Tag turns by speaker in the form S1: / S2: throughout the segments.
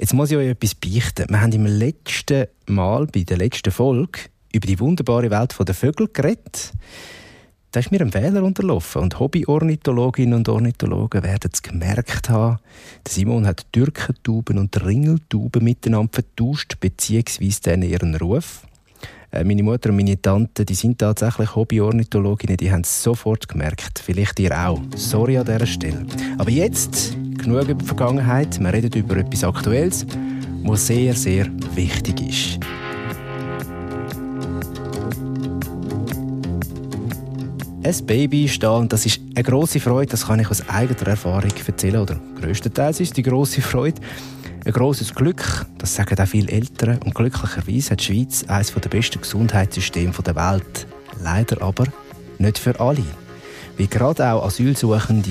S1: Jetzt muss ich euch etwas beichten. Wir haben im letzten Mal, bei der letzten Folge, über die wunderbare Welt der Vögel geredet. Da ist mir ein Fehler unterlaufen und Hobby-Ornithologinnen und Ornithologen werden es gemerkt haben. Simon hat Türkentauben und Ringeltauben miteinander vertauscht, beziehungsweise ihren Ruf. Äh, meine Mutter und meine Tante, die sind tatsächlich Hobby-Ornithologinnen, die haben es sofort gemerkt. Vielleicht ihr auch. Sorry an dieser Stelle. Aber jetzt genug über die Vergangenheit. Wir reden über etwas Aktuelles, was sehr, sehr wichtig ist. ein Baby stehen. Und das ist eine grosse Freude, das kann ich aus eigener Erfahrung erzählen. Oder größtenteils ist die grosse Freude ein grosses Glück, das sagen auch viele Eltern. Und glücklicherweise hat die Schweiz eines der besten Gesundheitssysteme der Welt. Leider aber nicht für alle. Wie gerade auch Asylsuchende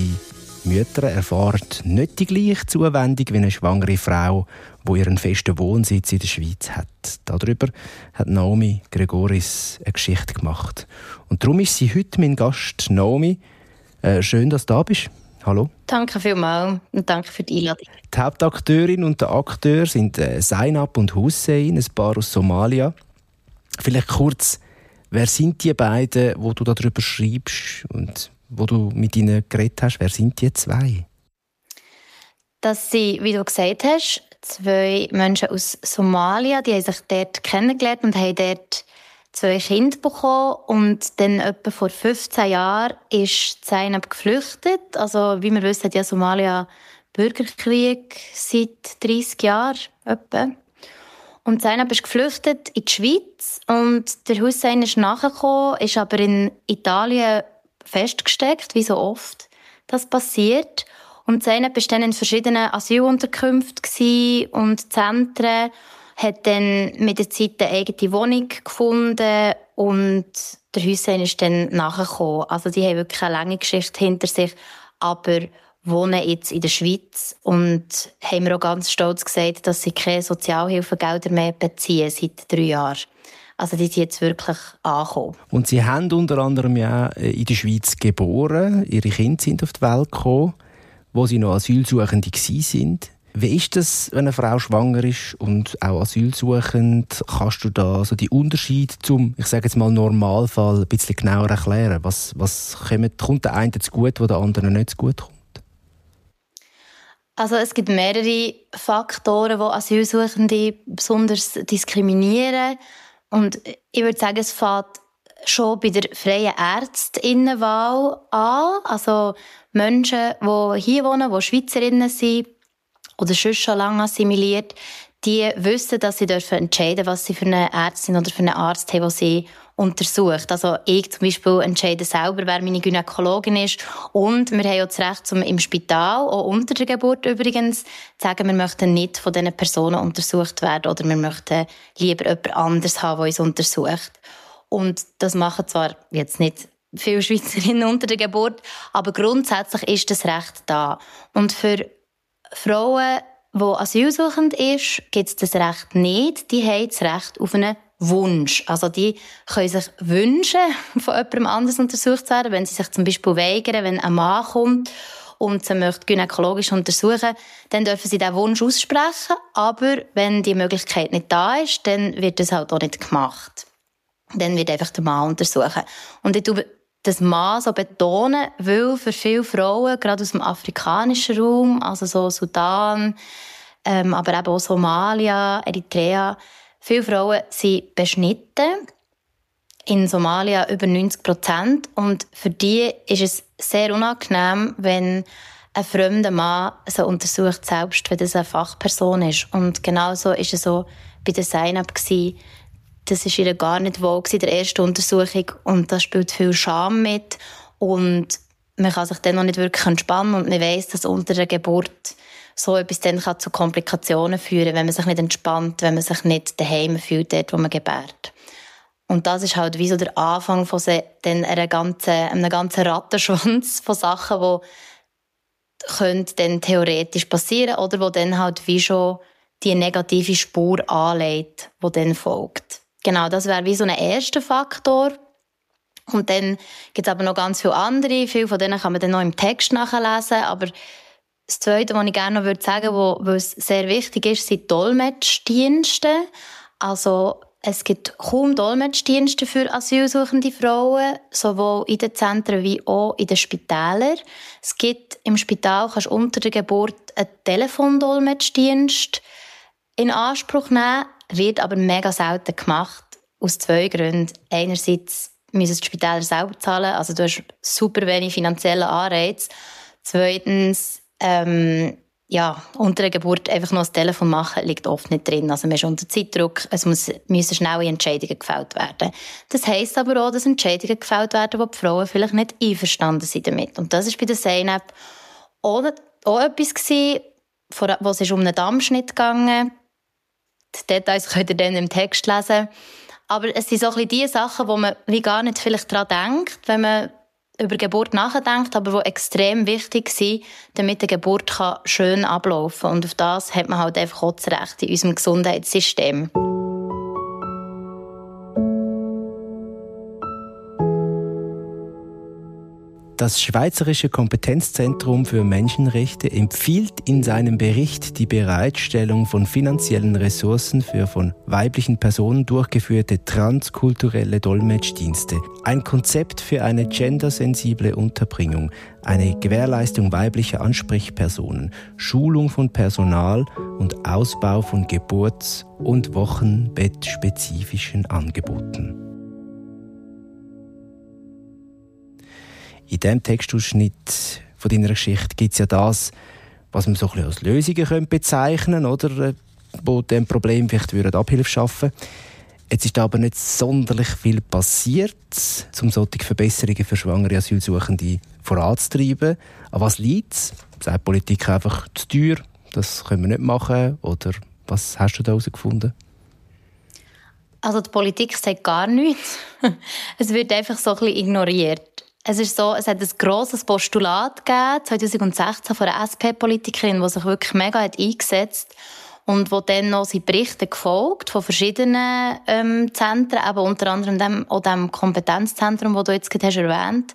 S1: Mütter erfahren nicht die gleiche Zuwendung wie eine schwangere Frau, wo ihren festen Wohnsitz in der Schweiz hat. Darüber hat Naomi Gregoris eine Geschichte gemacht. Und darum ist sie heute mein Gast. Naomi, äh, schön, dass du da bist. Hallo.
S2: Danke vielmals und danke für die Einladung.
S1: Die Hauptakteurin und der Akteur sind äh, Zainab und Hussein, ein Paar aus Somalia. Vielleicht kurz, wer sind die beiden, wo du darüber schreibst und wo du mit ihnen geredet hast? Wer sind die zwei?
S2: Das sind, wie du gesagt hast, zwei Menschen aus Somalia. Die haben sich dort kennengelernt und haben dort zwei Kinder bekommen und dann etwa vor 15 Jahren ist Zainab geflüchtet. Also wie wir wissen, hat ja Somalia Bürgerkrieg seit 30 Jahren etwa. Und Zainab ist geflüchtet in die Schweiz und der Hussein ist nachgekommen, ist aber in Italien festgesteckt, wie so oft das passiert. Und Zainab war dann in verschiedenen Asylunterkünften und Zentren hat dann mit der Zeit eine eigene Wohnung gefunden und der Hussein ist dann nachgekommen. Also die haben wirklich eine lange Geschichte hinter sich, aber wohnen jetzt in der Schweiz und haben mir auch ganz stolz gesagt, dass sie keine Sozialhilfegelder mehr beziehen seit drei Jahren. Also die sind jetzt wirklich angekommen.
S1: Und Sie haben unter anderem ja äh, in der Schweiz geboren. Ihre Kinder sind auf die Welt gekommen, wo Sie noch Asylsuchende waren. Wie ist das, wenn eine Frau schwanger ist und auch asylsuchend? Kannst du da so die Unterschied zum, ich sage jetzt mal Normalfall, ein bisschen genauer erklären? Was, was kommt, kommt der einen zu gut, wo der andere nicht zu gut kommt?
S2: Also es gibt mehrere Faktoren, die Asylsuchende besonders diskriminieren. Und ich würde sagen, es fängt schon bei der freien Ärztinnenwahl an. Also Menschen, die hier wohnen, die Schweizerinnen sind, oder schon schon lange assimiliert, die wissen, dass sie dürfen entscheiden was sie für eine Ärztin oder für einen Arzt haben, der sie untersucht. Also ich zum Beispiel entscheide selber, wer meine Gynäkologin ist. Und wir haben auch das Recht, zum im Spital, auch unter der Geburt übrigens, zu sagen, wir möchten nicht von diesen Personen untersucht werden oder wir möchten lieber jemand anderes haben, der uns untersucht. Und das machen zwar jetzt nicht viele Schweizerinnen unter der Geburt, aber grundsätzlich ist das Recht da. Und für Frauen, die asylsuchend ist, gibt es das Recht nicht. Die haben das Recht auf einen Wunsch. Also die können sich wünschen, von jemandem anders untersucht zu werden, wenn sie sich zum Beispiel weigern, wenn ein Mann kommt und sie möchte gynäkologisch untersuchen, dann dürfen sie diesen Wunsch aussprechen. Aber wenn die Möglichkeit nicht da ist, dann wird das halt auch nicht gemacht. Dann wird einfach der Mann untersuchen. Und ich das Mann so betonen, weil für viele Frauen, gerade aus dem afrikanischen Raum, also so Sudan, ähm, aber eben auch Somalia, Eritrea, viele Frauen sind beschnitten. In Somalia über 90 Prozent. Und für die ist es sehr unangenehm, wenn ein fremder Mann so untersucht, selbst wenn das eine Fachperson ist. Und genauso ist es so bei der gewesen das ist ihr gar nicht wohl in der ersten Untersuchung und da spielt viel Scham mit und man kann sich dann noch nicht wirklich entspannen und man weiß, dass unter der Geburt so etwas dann kann zu Komplikationen führen, wenn man sich nicht entspannt, wenn man sich nicht daheim fühlt, dort, wo man gebärt. Und das ist halt wie so der Anfang von so, einer ganzen, einem ganzen Rattenschwanz von Sachen, die können dann theoretisch passieren oder wo dann halt wie schon die negative Spur anlegt, die dann folgt. Genau, das wäre wie so ein erster Faktor. Und dann gibt es aber noch ganz viele andere. Viele von denen kann man dann noch im Text nachlesen. Aber Das Zweite, was ich gerne noch sagen würde, es sehr wichtig ist, sind Dolmetschdienste. Also es gibt kaum Dolmetschdienste für asylsuchende Frauen, sowohl in den Zentren wie auch in den Spitälern. Es gibt im Spital, kannst unter der Geburt einen Telefondolmetschdienst in Anspruch nehmen, wird aber mega selten gemacht, aus zwei Gründen. Einerseits müssen die Spitäler selber zahlen, also du hast super wenig finanziellen Anreiz. Zweitens, ähm, ja, unter der Geburt einfach noch das Telefon machen, liegt oft nicht drin. Also man ist unter Zeitdruck, es muss, müssen schnelle Entscheidungen gefällt werden. Das heisst aber auch, dass Entscheidungen gefällt werden, wo die Frauen vielleicht nicht einverstanden sind damit. Und das ist bei der Zeynep auch, auch etwas gewesen, wo es um einen Dammschnitt ging. Die Details könnt ihr dann im Text lesen. Aber es sind so ein bisschen die Sachen, wo man wie gar nicht vielleicht daran denkt, wenn man über Geburt nachdenkt, aber die extrem wichtig sind, damit die Geburt schön ablaufen kann. Und auf das hat man halt einfach auch das Recht in unserem Gesundheitssystem.
S1: Das Schweizerische Kompetenzzentrum für Menschenrechte empfiehlt in seinem Bericht die Bereitstellung von finanziellen Ressourcen für von weiblichen Personen durchgeführte transkulturelle Dolmetschdienste. Ein Konzept für eine gendersensible Unterbringung, eine Gewährleistung weiblicher Ansprechpersonen, Schulung von Personal und Ausbau von Geburts- und Wochenbettspezifischen Angeboten. In diesem Textausschnitt von deiner Geschichte gibt es ja das, was man so ein bisschen als Lösungen könnte bezeichnen oder äh, wo dem Problem vielleicht Abhilfe schaffen Jetzt ist aber nicht sonderlich viel passiert, um solche Verbesserungen für schwangere Asylsuchende voranzutreiben. An was liegt es? Sagt die Politik einfach zu teuer, das können wir nicht machen? Oder was hast du da herausgefunden?
S2: Also die Politik sagt gar nichts. es wird einfach so ein bisschen ignoriert. Es ist so, es hat ein grosses Postulat gegeben, 2016 von einer SP-Politikerin, die sich wirklich mega hat eingesetzt und wo dann noch sind Berichte gefolgt von verschiedenen ähm, Zentren, aber unter anderem dem, auch dem Kompetenzzentrum, das du jetzt gerade hast erwähnt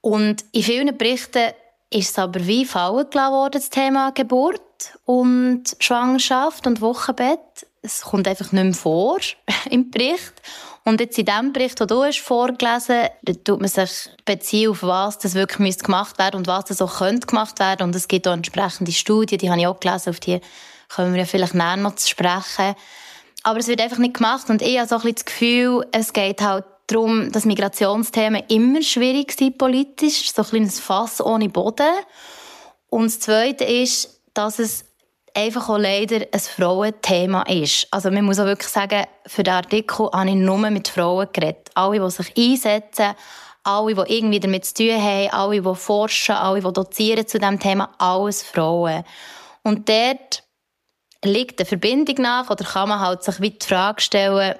S2: Und in vielen Berichten ist es aber wie fallen gelassen das Thema Geburt und Schwangerschaft und Wochenbett. Es kommt einfach nicht mehr vor im Bericht. Und jetzt in dem Bericht, den du hast vorgelesen hast, tut man sich beziehen auf was das wirklich gemacht werden und was das auch könnte gemacht werden. Und es gibt auch entsprechende Studien, die habe ich auch gelesen, auf die können wir ja vielleicht näher noch zu sprechen. Aber es wird einfach nicht gemacht und ich habe so ein bisschen das Gefühl, es geht halt darum, dass Migrationsthemen immer schwierig sind politisch, so ein kleines Fass ohne Boden. Und das Zweite ist, dass es einfach auch leider ein Frauenthema ist. Also man muss auch wirklich sagen, für den Artikel habe ich nur mit Frauen geredet. Alle, die sich einsetzen, alle, die irgendwie damit zu tun haben, alle, die forschen, alle, die dozieren zu diesem Thema, alles Frauen. Und dort liegt eine Verbindung nach oder kann man halt sich wie die Frage stellen,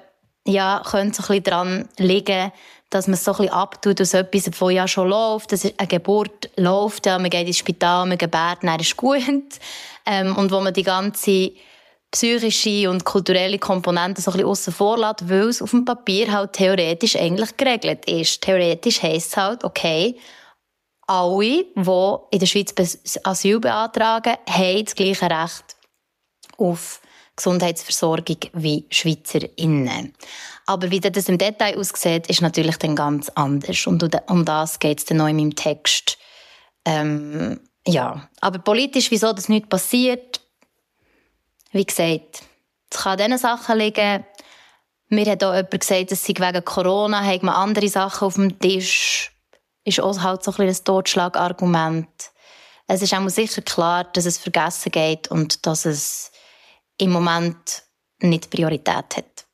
S2: ja, könnte es ein bisschen daran liegen, dass man es so ein bisschen abtut aus etwas, das ja schon läuft. Das ist eine Geburt läuft, ja, man geht ins Spital, man gebärt, dann ist gut. Ähm, und wo man die ganze psychische und kulturelle Komponente so ein bisschen aussen vor lässt, weil es auf dem Papier halt theoretisch eigentlich geregelt ist. Theoretisch heisst es halt, okay, alle, die in der Schweiz Asyl beantragen, haben das gleiche Recht auf Gesundheitsversorgung wie SchweizerInnen. Aber wie das im Detail aussieht, ist natürlich dann ganz anders. Und um das geht es dann noch in meinem Text. Ähm, ja, aber politisch, wieso das nicht passiert, wie gesagt, es kann an diesen Sachen liegen. Mir hat auch jemand gesagt, dass sie wegen Corona hat man andere Sachen auf dem Tisch. Ist auch halt so ein, ein Totschlagargument. Es ist auch sicher klar, dass es vergessen geht und dass es im Moment nicht Priorität hat.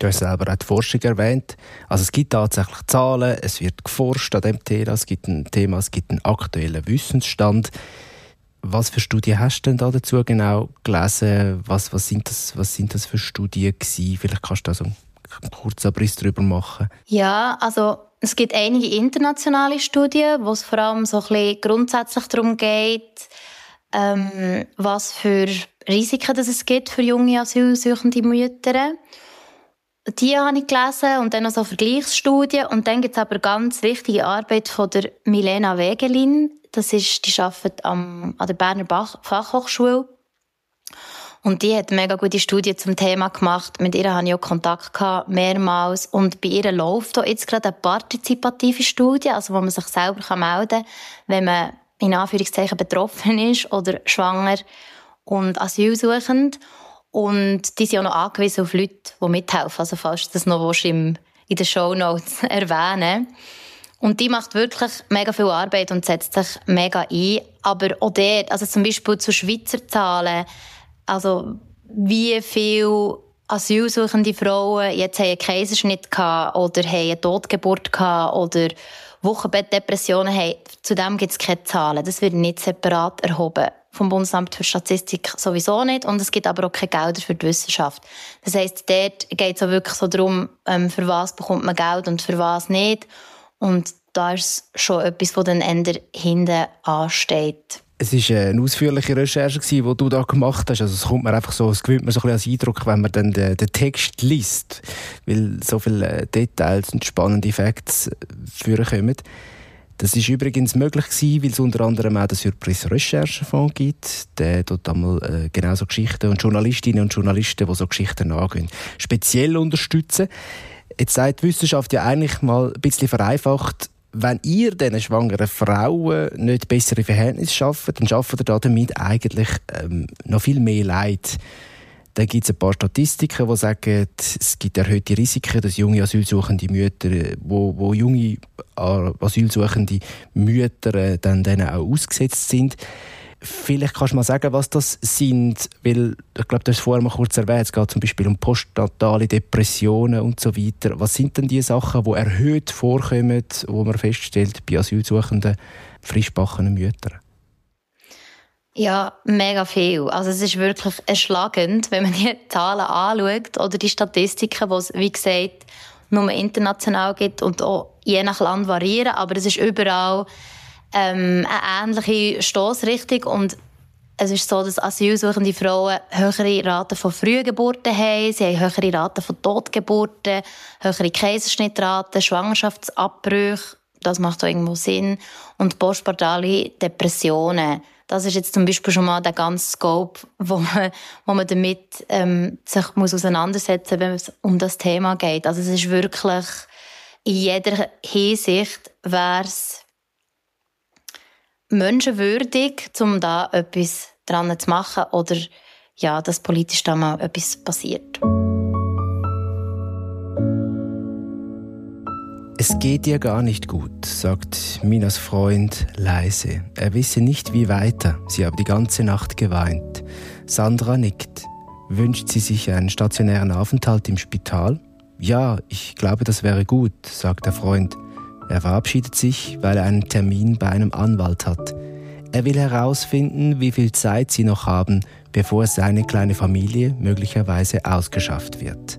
S1: Du hast selber auch die Forschung erwähnt. Also es gibt tatsächlich Zahlen, es wird geforscht an dem Thema, es gibt ein Thema, es gibt einen aktuellen Wissensstand. Was für Studien hast du denn da dazu genau gelesen? Was, was, sind, das, was sind das für Studien gewesen? Vielleicht kannst du da so einen kurzen Abriss darüber machen.
S2: Ja, also es gibt einige internationale Studien, wo es vor allem so ein bisschen grundsätzlich darum geht, ähm, was für Risiken das es gibt für junge asylsuchende Mütter. Die habe ich gelesen und dann noch so Vergleichsstudien. Und dann gibt es aber ganz wichtige Arbeit von der Milena Wegelin. das ist, die arbeitet am, an der Berner Fachhochschule. Und die hat mega gute Studie zum Thema gemacht. Mit ihr hatte ich auch Kontakt gehabt, mehrmals. Und bei ihr läuft auch jetzt gerade eine partizipative Studie, also wo man sich selber melden kann, wenn man in Anführungszeichen betroffen ist oder schwanger und asylsuchend. Und die sind auch noch angewiesen auf Leute, die mithelfen. Also falls du das noch im, in den Show Notes erwähnen und die macht wirklich mega viel Arbeit und setzt sich mega ein. Aber auch dort, also zum Beispiel zu Schweizer Zahlen, also wie viele asylsuchende Frauen jetzt haben einen Kaiserschnitt gehabt oder haben eine Totgeburt gehabt oder Wochenbettdepressionen haben, zu dem gibt es keine Zahlen. Das wird nicht separat erhoben. Vom Bundesamt für Statistik sowieso nicht. Und es gibt aber auch keine Gelder für die Wissenschaft. Das heisst, dort geht es auch wirklich so darum, ähm, für was bekommt man Geld und für was nicht. Und da ist schon etwas, was dann eher hinten ansteht.
S1: Es war eine ausführliche Recherche, die du da gemacht hast. Also es kommt mir einfach so, es gewinnt mir so ein bisschen als Eindruck, wenn man dann den, den Text liest, weil so viele Details und spannende Facts vorkommen. Das ist übrigens möglich gewesen, weil es unter anderem auch den Surprise Recherchefonds gibt. Der tut einmal äh, genau so Geschichten und Journalistinnen und Journalisten, die so Geschichten angehen, speziell unterstützen. Jetzt sagt die Wissenschaft ja eigentlich mal ein bisschen vereinfacht, wenn ihr diesen schwangeren Frauen nicht bessere Verhältnisse schafft, dann schafft ihr damit eigentlich ähm, noch viel mehr Leid. Da gibt es ein paar Statistiken, die sagen, es gibt erhöhte Risiken, dass junge asylsuchende Mütter, wo, wo junge äh, asylsuchende Mütter äh, dann denen auch ausgesetzt sind. Vielleicht kannst du mal sagen, was das sind, weil ich glaube, du hast es vorher mal kurz erwähnt, es geht zum Beispiel um postnatale Depressionen und so weiter. Was sind denn die Sachen, die erhöht vorkommen, wo man feststellt bei asylsuchenden, frischbachenen Müttern?
S2: Ja, mega viel. Also es ist wirklich erschlagend, wenn man die Zahlen anschaut oder die Statistiken, die es, wie gesagt, nur international gibt und auch je nach Land variieren, aber es ist überall ähm, eine ähnliche Stoßrichtung und es ist so, dass asylsuchende Frauen höhere Raten von Frühgeburten haben, sie haben höhere Raten von Totgeburten, höhere Kaiserschnittraten, Schwangerschaftsabbrüche, das macht auch irgendwo Sinn, und postpartale Depressionen. Das ist jetzt zum Beispiel schon mal der ganze Scope, wo man, wo man damit ähm, sich muss auseinandersetzen muss, wenn es um das Thema geht. Also es ist wirklich in jeder Hinsicht wäre es menschenwürdig, um da etwas dran zu machen oder ja, dass politisch da mal etwas passiert.
S1: Es geht ihr gar nicht gut, sagt Minas Freund leise. Er wisse nicht, wie weiter. Sie habe die ganze Nacht geweint. Sandra nickt. Wünscht sie sich einen stationären Aufenthalt im Spital? Ja, ich glaube, das wäre gut, sagt der Freund. Er verabschiedet sich, weil er einen Termin bei einem Anwalt hat. Er will herausfinden, wie viel Zeit sie noch haben, bevor seine kleine Familie möglicherweise ausgeschafft wird.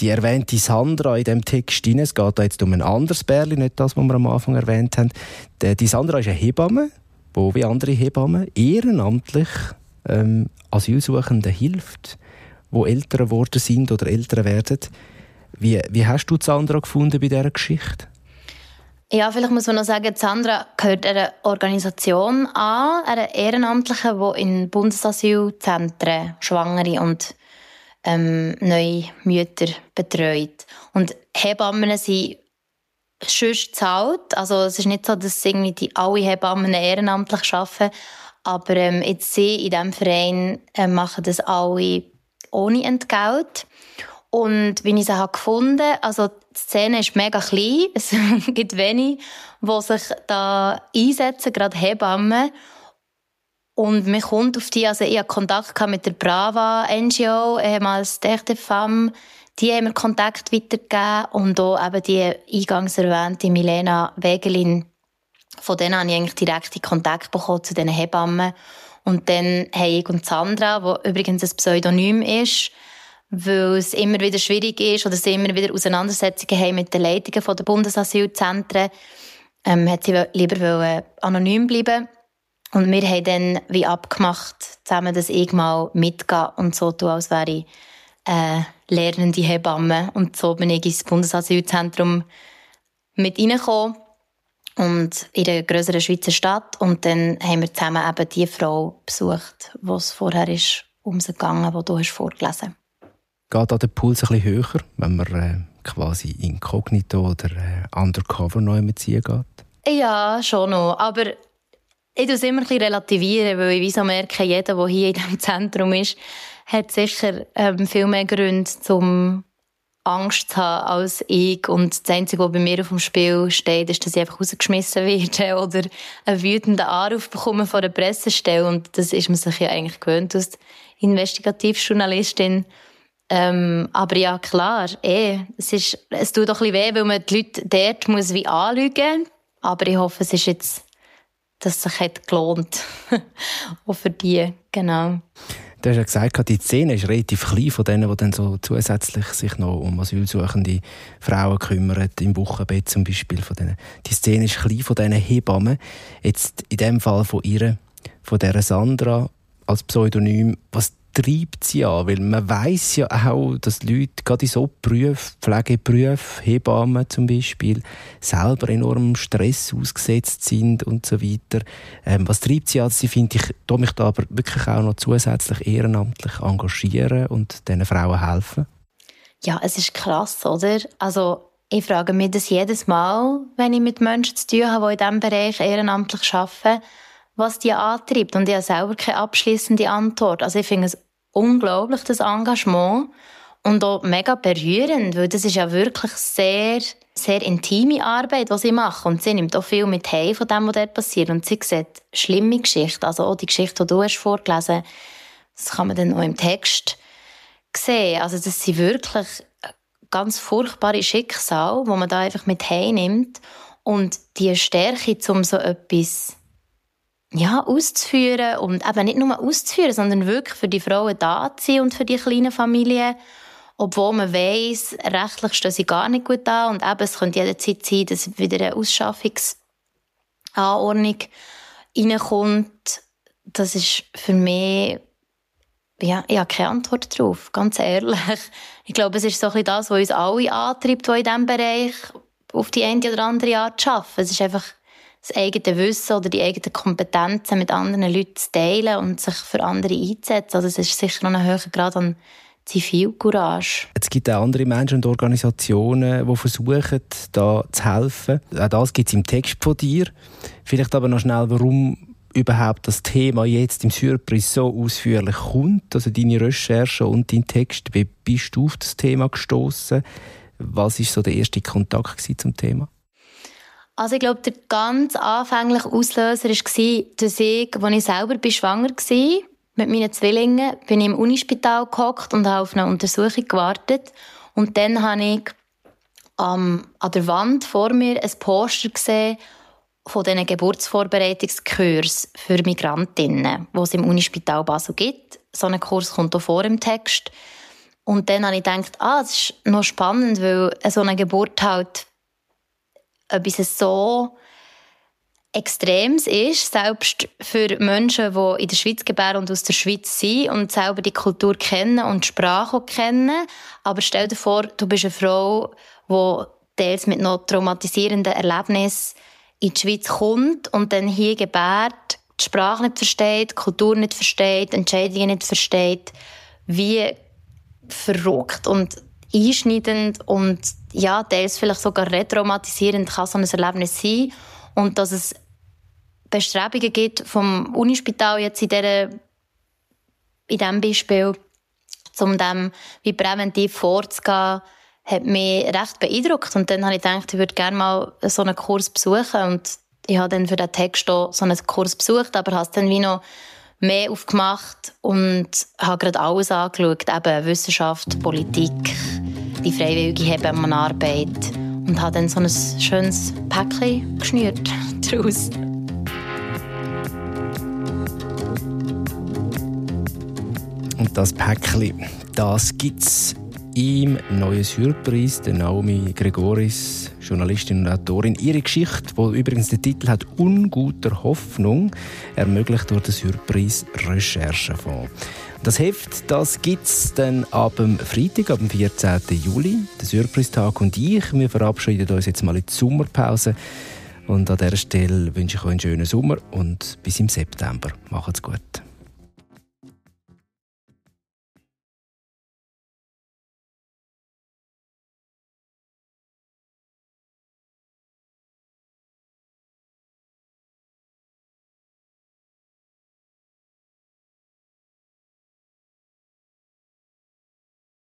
S1: Die erwähnte Sandra in dem Text, es geht da jetzt um ein anderes Bärli, nicht das, was wir am Anfang erwähnt haben. Die Sandra ist eine Hebamme, die wie andere Hebammen ehrenamtlich ähm, Asylsuchenden hilft wo älter geworden sind oder älter werden. Wie, wie hast du Sandra gefunden bei dieser Geschichte?
S2: Ja, vielleicht muss man noch sagen, Sandra gehört einer Organisation an, einer Ehrenamtlichen, die in Bundesasylzentren Schwangere und ähm, neue Mütter betreut. Und Hebammen sind sonst zahlt. Also es ist nicht so, dass irgendwie die alle Hebammen ehrenamtlich arbeiten, aber ähm, jetzt sie in diesem Verein äh, machen das alle ohne Entgelt. Und wie ich sie habe gefunden also die Szene ist mega klein, es gibt wenige, die sich da einsetzen, gerade Hebammen. Und mir kommt auf die, also ich hatte Kontakt mit der Brava NGO, ehemals Terre de Femme, die haben mir Kontakt weitergegeben und auch eben die eingangs erwähnte Milena Wegelin, von denen habe ich eigentlich direkt Kontakt bekommen zu diesen Hebammen. Und dann haben ich und Sandra, wo übrigens ein Pseudonym ist, weil es immer wieder schwierig ist oder sie immer wieder Auseinandersetzungen haben mit den Leitungen der Bundesasylzentren, ähm, hat sie lieber anonym bleiben. Und wir haben dann wie abgemacht, zusammen, dass ich mal mitgehe und so tun, als wäre ich äh, lernende Hebamme. Und so bin ich ins Bundesasylzentrum mit reingekommen und in einer größeren Schweizer Stadt. Und dann haben wir zusammen eben die Frau besucht, die es vorher ist umgegangen, die du hast vorgelesen
S1: Geht da der Puls ein bisschen höher, wenn man äh, quasi inkognito oder äh, undercover neu mitziehen geht?
S2: Ja, schon noch. Aber ich es immer ein bisschen relativieren, weil ich wie so merke, jeder, der hier in diesem Zentrum ist, hat sicher ähm, viel mehr Gründe, um Angst zu haben als ich. Und das Einzige, was bei mir auf dem Spiel steht, ist, dass ich einfach rausgeschmissen werde oder einen wütenden Anruf bekomme von der Pressestelle. Und das ist man sich ja eigentlich gewöhnt als Investigativjournalistin. Ähm, aber ja, klar, eh, es, ist, es tut doch ein bisschen weh, weil man die Leute dort muss wie anlügen Aber ich hoffe, es ist jetzt, dass es sich hat gelohnt. Auch für die, genau.
S1: Du hast ja gesagt, die Szene ist relativ klein von denen, die dann so zusätzlich sich noch um asylsuchende Frauen kümmern, im Wochenbett zum Beispiel. Von denen. Die Szene ist klein von diesen Hebammen. Jetzt in dem Fall von ihr, von der Sandra als Pseudonym. Was treibt sie an? Weil man weiß ja auch, dass Leute gerade in so Berufen, Pflegeberufen, Hebammen zum Beispiel, selber enorm Stress ausgesetzt sind und so weiter. Ähm, was treibt sie an? Sie finde ich, da mich da aber wirklich auch noch zusätzlich ehrenamtlich engagieren und diesen Frauen helfen.
S2: Ja, es ist krass, oder? Also ich frage mich das jedes Mal, wenn ich mit Menschen zu tun habe, die in diesem Bereich ehrenamtlich arbeiten, was die antreibt. Und ich habe selber keine abschließende Antwort. Also ich finde es unglaublich, das Engagement. Und auch mega berührend, weil das ist ja wirklich sehr, sehr intime Arbeit, die sie machen. Und sie nimmt auch viel mit heim von dem, was dort passiert. Und sie sieht schlimme Geschichten. Also auch die Geschichte, die du hast vorgelesen das kann man dann auch im Text sehen. Also das sind wirklich ganz furchtbare Schicksale, die man da einfach mit nimmt. Und die Stärke, um so etwas ja, auszuführen und eben nicht nur auszuführen, sondern wirklich für die Frauen da zu sein und für die kleinen Familien. Obwohl man weiss, rechtlich stehen sie gar nicht gut da und eben, es könnte jederzeit sein, dass wieder eine Ausschaffungsanordnung reinkommt. Das ist für mich, ja, ich habe keine Antwort darauf, ganz ehrlich. Ich glaube, es ist so ein bisschen das, was uns alle antreibt, die in diesem Bereich auf die eine oder andere Art arbeiten. Es ist einfach das eigene Wissen oder die eigenen Kompetenzen mit anderen Leuten zu teilen und sich für andere einzusetzen. Also es ist sicher noch ein höherer Grad an Zivilcourage.
S1: Es gibt auch andere Menschen und Organisationen, die versuchen, da zu helfen. Auch das gibt es im Text von dir. Vielleicht aber noch schnell, warum überhaupt das Thema jetzt im Surprise so ausführlich kommt, also deine Recherche und dein Text. Wie bist du auf das Thema gestoßen? Was ist so der erste Kontakt zum Thema?
S2: Also ich glaube, der ganz anfängliche Auslöser war, dass ich, als ich selber schwanger war, mit meinen Zwillingen, bin ich im Unispital gehockt und habe auf eine Untersuchung gewartet. Und dann habe ich ähm, an der Wand vor mir ein Poster gesehen von diesen Geburtsvorbereitungskursen für Migrantinnen, die es im Unispital Basel gibt. So ein Kurs kommt auch vor im Text. Und dann habe ich gedacht, ah, das ist noch spannend, weil so eine Geburt halt etwas so Extremes ist, selbst für Menschen, die in der Schweiz gebären und aus der Schweiz sind und selber die Kultur kennen und die Sprache kennen. Aber stell dir vor, du bist eine Frau, die teils mit noch traumatisierenden Erlebnissen in die Schweiz kommt und dann hier gebärt, die Sprache nicht versteht, die Kultur nicht versteht, Entscheidungen nicht versteht. Wie verrückt und einschneidend und ja, teils vielleicht sogar retraumatisierend kann so ein Erlebnis sein. Und dass es Bestrebungen gibt vom Unispital jetzt in, dieser, in diesem Beispiel, um dem wie präventiv vorzugehen, hat mich recht beeindruckt. Und dann habe ich gedacht, ich würde gerne mal so einen Kurs besuchen. Und ich habe dann für den Text auch so einen Kurs besucht, aber habe es dann wie noch mehr aufgemacht und habe gerade alles angeschaut, eben Wissenschaft, Politik, die freiwillige Hebammenarbeit und habe dann so ein schönes Päckchen geschnürt daraus.
S1: Und das Päckchen, das gibt es im neuen Surprise, der Naomi Gregoris, Journalistin und Autorin. Ihre Geschichte, die übrigens den Titel hat «Unguter Hoffnung», ermöglicht durch den Surprise Recherchefonds. Das Heft das gibt es dann ab dem Freitag, ab dem 14. Juli. Der Surprise-Tag und ich, wir verabschieden uns jetzt mal in die Sommerpause. Und an dieser Stelle wünsche ich euch einen schönen Sommer und bis im September. Macht's gut.